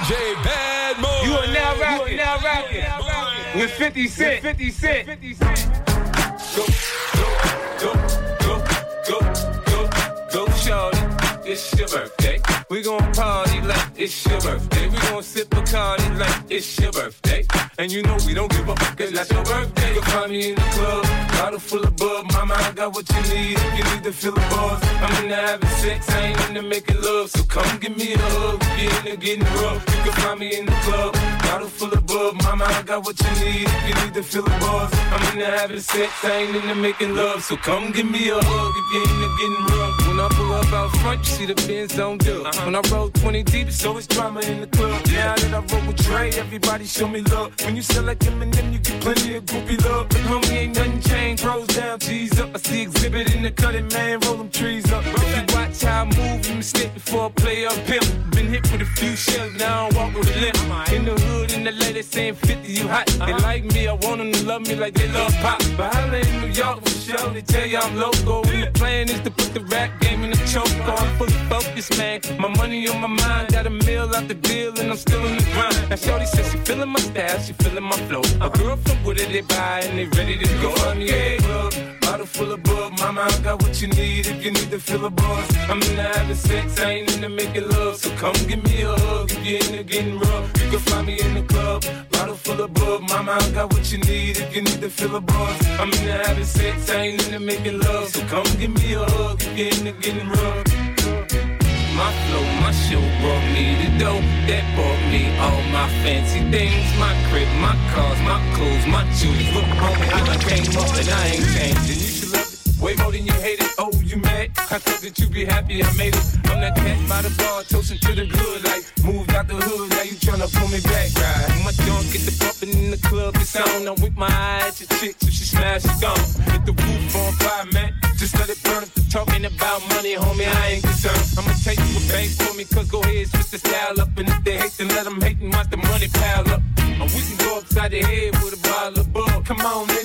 DJ Bad Boy. You are now rocking, now rocking with 50 Cent. 50 Cent. 50 Cent. Go, go, go, go, go, go, go, shorty. It's your birthday. We gon' party like it's your birthday. We gon' sip a party like it's your birthday. And you know we don't give up, cause that's your birthday. You'll find me in the club, bottle full of bub. Mama, I got what you need if you need to feel the buzz. I'm into having sex, I ain't into making love. So come give me a hug, if you're into getting rough. You can find me in the club, bottle full of bub. Mama, I got what you need if you need to feel the buzz. I'm into having sex, I ain't into making love. So come give me a hug if you're into getting rough. When I pull up out front, you see the Benz on dub. Uh-huh. When I roll 20 deep, it's always drama in the club. Now that I roll with Dre, everybody show me love. When you sell like Eminem, you get plenty of groupie love. But homie, ain't nothing changed. Rolls down, G's up. I see Xzibit in the cutting, man. Roll them trees up. If you watch how I move, you mistake before I play up pimp. Been hit with a few shells, now I walk with a limp. In the hood, in the lady saying 50, you hot. They uh-huh. like me, I want them to love me like they love pop. But I in New York for sure, they tell you I'm local. And the plan is to put the rap game in the choke. I'm fully focused, man. My money on my mind, got a meal out the deal, and I'm still in the grind. Now, Shorty says she feeling my style, she feeling my flow. A girl from Wooded, they buy, and they ready to go. Find me a club, bottle full of bug. Mama, I got what you need if you need to feel a buzz. I'm into having sex, I ain't into making love. So come give me a hug if you're into getting rough. You can find me in the club, bottle full of bug. Mama, I got what you need if you need to feel a buzz. I'm into having sex, I ain't into making love. So come give me a hug if you're into getting rough. My flow, my show brought me the dough that bought me all my fancy things. My crib, my cars, my clothes, my shoes. Look, I came up and I ain't changing. Way more than you hate it. Oh, you mad? I thought that you be happy I made it. I'm that cat by the bar, toasting to the good. Like, moved out the hood, now you tryna pull me back, right? My junk get the bumping in the club, it's on. I'm with my eyes, your chick, so she smash, she gone. Hit the roof on fire, man. Just let it burn if they're talking about money, homie, I ain't concerned. I'ma take you a bank for me, cause go ahead, switch the style up. And if they hate, then let them hate and watch the money pile up. Or we can go upside the head with a bottle of bug. Come on, they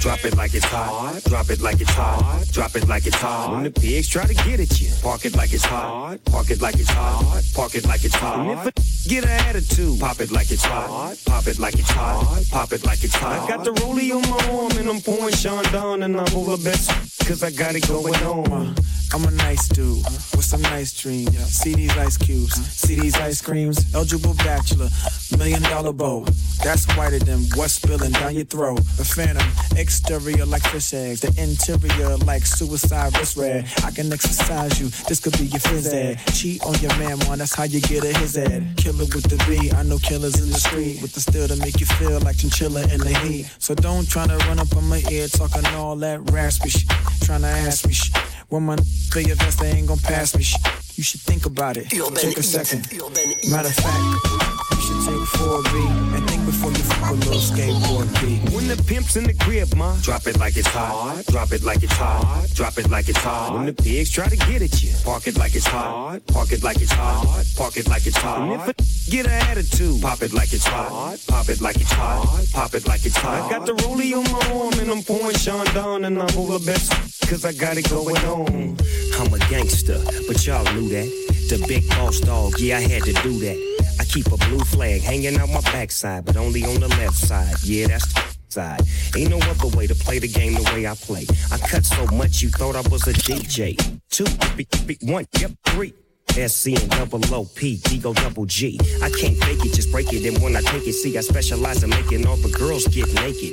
drop it like it's hot. Drop it like it's hot. Drop it like it's hot. When the pigs try to get at you, park it like it's hot. Park it like it's hot. Park it like it's hot. And if a get an attitude, pop it like it's hot. Pop it like it's hot. Pop it like it's hot. I got the rollie on my arm and I'm pouring Chandon and I'm over best cause I got it going on. I'm a nice dude with some nice dreams. See these ice cubes, see these ice creams. Eligible bachelor, million dollar bow. That's whiter than what's spilling down your throat. A phantom, exterior like fish eggs, the interior like suicide wrist red. I can exercise you, this could be your phys ed. Cheat on your man, man, that's how you get a his ed. Killer with the B, I know killers in the street with the steel to make you feel like chinchilla in the heat. So don't try to run up on my ear talking all that raspy shit. Trying to ask me shit. When my for your vest, they ain't gonna pass me shit. You should think about it. Take a second. Matter of fact, you should take 4B and think before you fuck a little skateboard B. When the pimp's in the crib, ma, drop it like it's hot. Drop it like it's hot. Drop it like it's hot. When the pigs try to get at you, park it like it's hot. Park it like it's hot. Park it like it's hot. And if a get an attitude, pop it like it's hot. Pop it like it's hot. Pop it like it's hot. I got the rollie on my arm and I'm pouring Chandon and I'm over best cause I got it going on. I'm a gangster, but y'all knew that. The big boss dog, yeah, I had to do that. I keep a blue flag hanging out my backside, but only on the left side. Yeah, that's the side. Ain't no other way to play the game the way I play. I cut so much you thought I was a DJ. Two, one, yep, three. SC and double O P, D go double G. I can't fake it, just break it. And when I take it, see, I specialize in making all the girls get naked.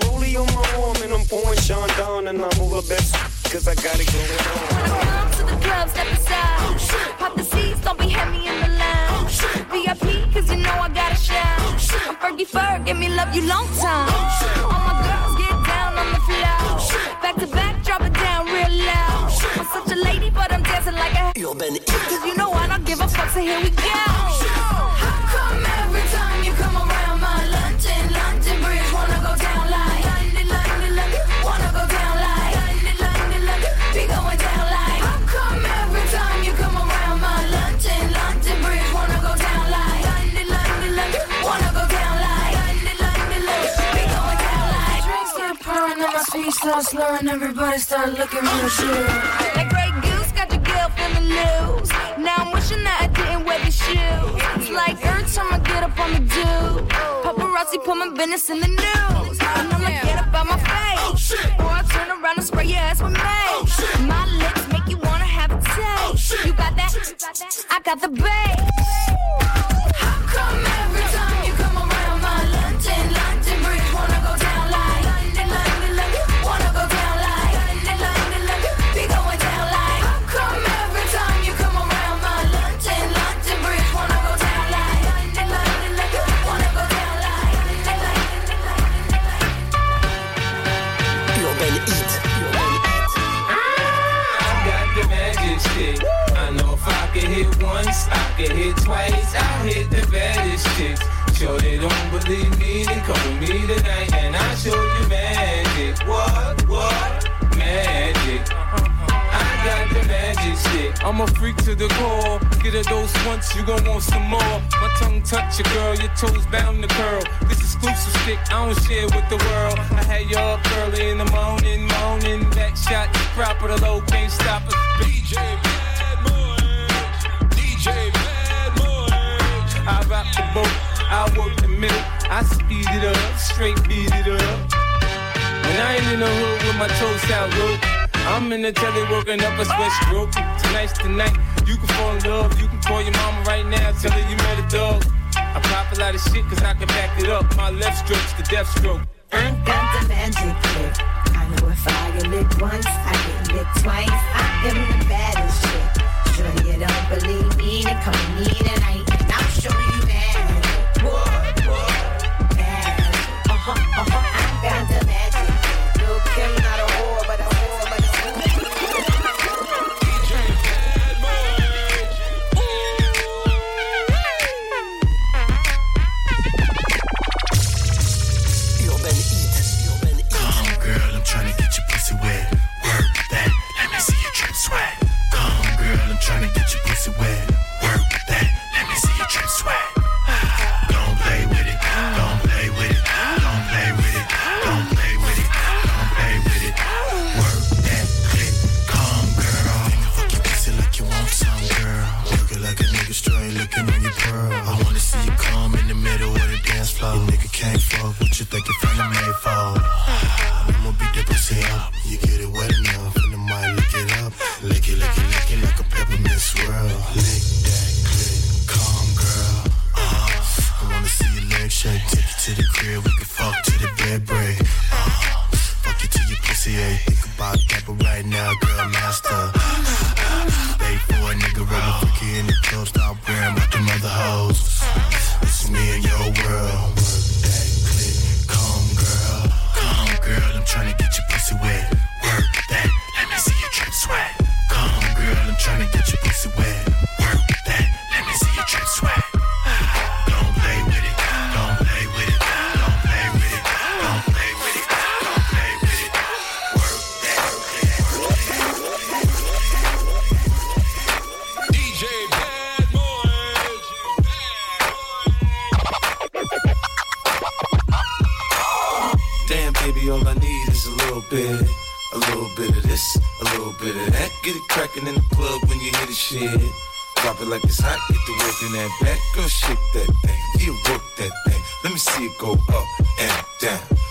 rollie on my arm and I'm pouring Sean down and I'm over best cause I got it going on. Come to the club, step aside. Pop the seats, don't be heavy in the lounge. VIP, cause you know I gotta shout. I'm Fergie Ferg, give me love you long time. All my girls get down on the floor. Back to back, drop it down real loud. I'm such a lady, but I'm dancing like a. Cause you know I don't give a fuck, so here we go. How come pouring and my speech start slurring, everybody start looking real sure. That Grey Goose got your girl feeling loose. Now I'm wishing that I didn't wear the shoes. It's like every time I get up on the do. Paparazzi put my business in the news. And I'ma get up out my face. Or I turn around and spray your ass with mace. My lips make you wanna have a taste. You got that? I got the bass. I'm a freak to the core. Get a dose once, you gon' want some more. My tongue touch your girl, your toes bound to curl. This exclusive stick, I don't share with the world. I had you up early in the morning, morning. Back shot, proper, the low can't stop it. DJ Bad Boy. DJ Bad Boy. I rock the boat, I work the middle. I speed it up, straight beat it up. When I ain't in the hood with my toes out low, I'm in the telly working up a sweat stroke. Tonight's the night, you can fall in love. You can call your mama right now, tell her you met a dog. I pop a lot of shit cause I can back it up. My left stroke's the death stroke. I got the magic. I know if I get licked once, I get licked twice. I am the baddest chick. Sure you don't believe me, then come with me tonight and I'll show you magic. What, what? Magic. Uh-huh, uh-huh. I got A little bit of this, a little bit of that. Get it crackin' in the club when you hear the shit. Drop it like it's hot, get the work in that back. Girl, shake that thing, yeah, work that thing. Let me see it go up and down.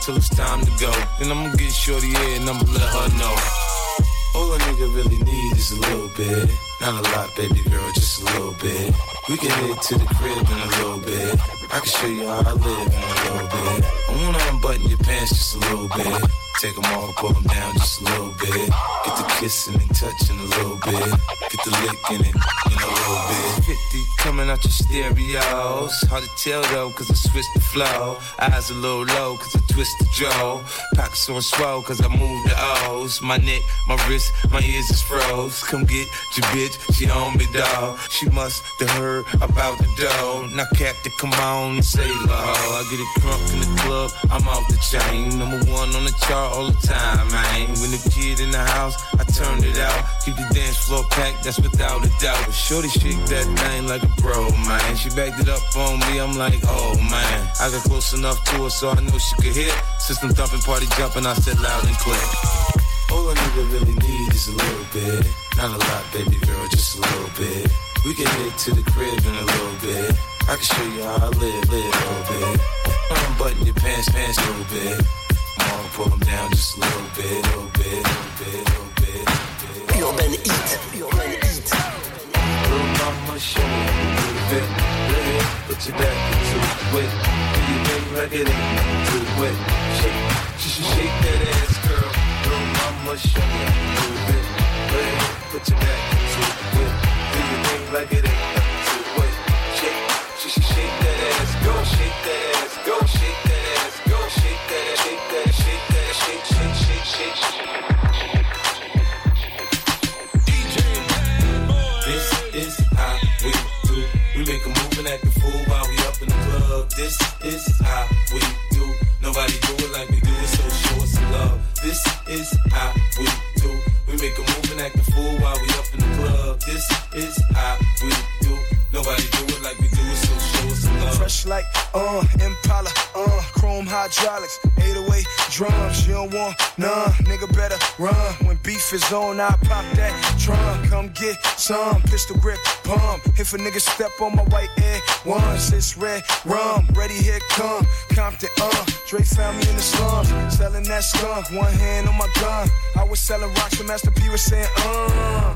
till it's time to go. Then I'ma get shorty here and I'ma let her know. All a nigga really need is a little bit. Not a lot, baby girl, just a little bit. We can head to the crib in a little bit. I can show you how I live in a little bit. I wanna unbutton your pants just a little bit. Take them off, pull them down just a little bit. Get the kissing and touching a little bit. Get the licking it in a little bit. 50 coming out your stereos. Hard to tell though, cause I switched the flow. Eyes a little low, cause I twist the jaw. Pockets on swell, cause I move the O's. My neck, my wrist, my ears is froze. Come get your bitch, she on me, dog. She must have heard about the dough. Now, Captain, come on and say low. I get it crunk in the club, Chain. Number one on the chart all the time, man. When the kid in the house, I turned it out. Keep the dance floor packed, that's without a doubt. But shorty shake that thing like a pro, man. She backed it up on me, I'm like, oh man. I got close enough to her so I know she could hear. System thumping, party jumping, I said loud and clear. All a nigga really need is a little bit. Not a lot, baby girl, just a little bit. We can head to the crib in a little bit. I can show you how I live, live a little bit. Unbutton your pants, pants a little bit. Mom, pull them down just a little bit, little bit, little bit, little bit, little bit. Urban Heat, Urban Heat. Little mama, show me a little bit. Yeah, put your back into it. Do you think like it ain't too wet? Shake, sh- sh- shake that ass, girl. Little mama, show me a little bit. Yeah, put your back into it. Do you think like it ain't too wet? Shake, sh- sh- shake that ass, go shake that shake that shake that shake shake, shake, shake, shake, shake. Hydraulics, 808 drums. You don't want none, nigga better run. When beef is on, I pop that trunk. Come get some pistol grip pump. If a nigga step on my white air once, it's red rum. Ready, here come Compton, uh. Dre found me in the slums, selling that skunk. One hand on my gun. I was selling rocks, and Master P was saying, uh.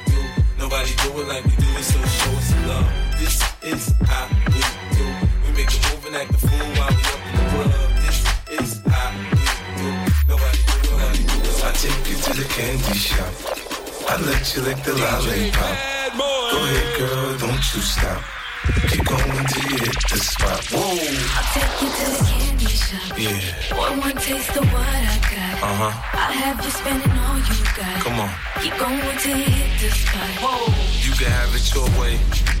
Nobody do it like we do it, so show us some love. This is how we do. We make a move and act a fool while we up in the club. This is how we do. Nobody do it like we do it. I take you to the candy shop. I let you lick the lollipop. Go ahead, girl, don't you stop. Keep going till you hit the spot. Whoa, I'll take you to the candy shop. yeah. One more taste of what I got. Uh huh. I'll have you spending all you got. Come on. Keep going till you hit the spot. You can have it your way.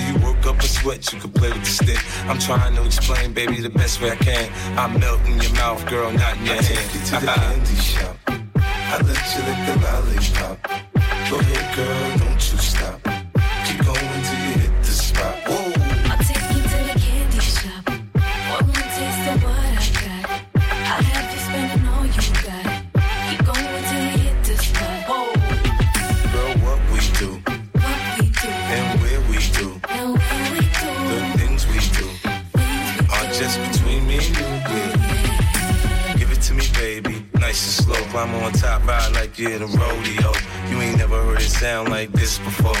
you work up a sweat, you can play with the stick. I'm trying to explain, baby, the best way I can. I melt in your mouth, girl, not in your hand. Take you to the candy shop. I let you lick the lollipop. Go ahead, girl, don't you stop. In a rodeo. You ain't never heard it sound like this before.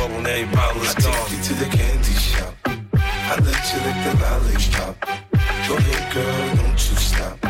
bubble, now your bottle is I gone. I take you to the candy shop. I let you lick the lollipop. Go ahead, girl, don't you stop.